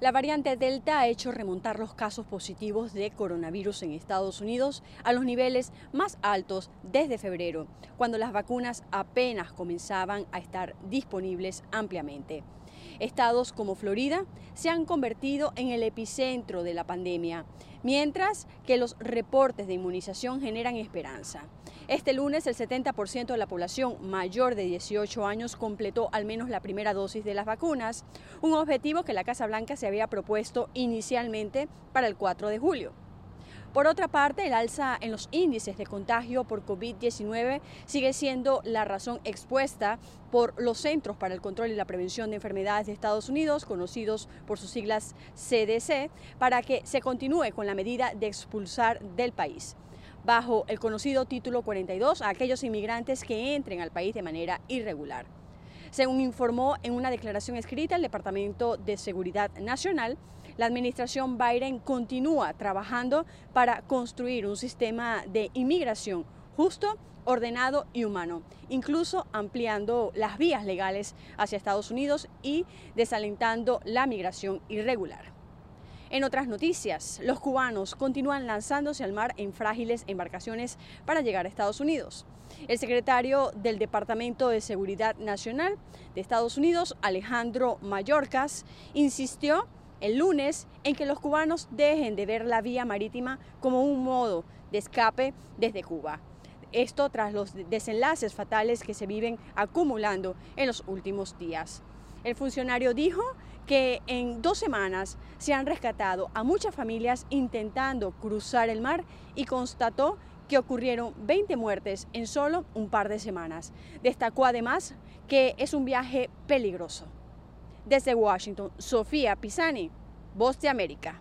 La variante Delta ha hecho remontar los casos positivos de coronavirus en Estados Unidos a los niveles más altos desde febrero, cuando las vacunas apenas comenzaban a estar disponibles ampliamente. Estados como Florida se han convertido en el epicentro de la pandemia, mientras que los reportes de inmunización generan esperanza. Este lunes el 70% de la población mayor de 18 años completó al menos la primera dosis de las vacunas, un objetivo que la Casa Blanca se había propuesto inicialmente para el 4 de julio. Por otra parte, el alza en los índices de contagio por COVID-19 sigue siendo la razón expuesta por los Centros para el Control y la Prevención de Enfermedades de Estados Unidos, conocidos por sus siglas CDC, para que se continúe con la medida de expulsar del país bajo el conocido título 42 a aquellos inmigrantes que entren al país de manera irregular. Según informó en una declaración escrita el Departamento de Seguridad Nacional, la administración Biden continúa trabajando para construir un sistema de inmigración justo, ordenado y humano, incluso ampliando las vías legales hacia Estados Unidos y desalentando la migración irregular. En otras noticias, los cubanos continúan lanzándose al mar en frágiles embarcaciones para llegar a Estados Unidos. El secretario del Departamento de Seguridad Nacional de Estados Unidos, Alejandro Mayorkas, insistió el lunes en que los cubanos dejen de ver la vía marítima como un modo de escape desde Cuba. Esto tras los desenlaces fatales que se viven acumulando en los últimos días. El funcionario dijo que en dos semanas se han rescatado a muchas familias intentando cruzar el mar y constató que ocurrieron 20 muertes en solo un par de semanas. Destacó además que es un viaje peligroso. Desde Washington, Sofía Pisani, Voz de América.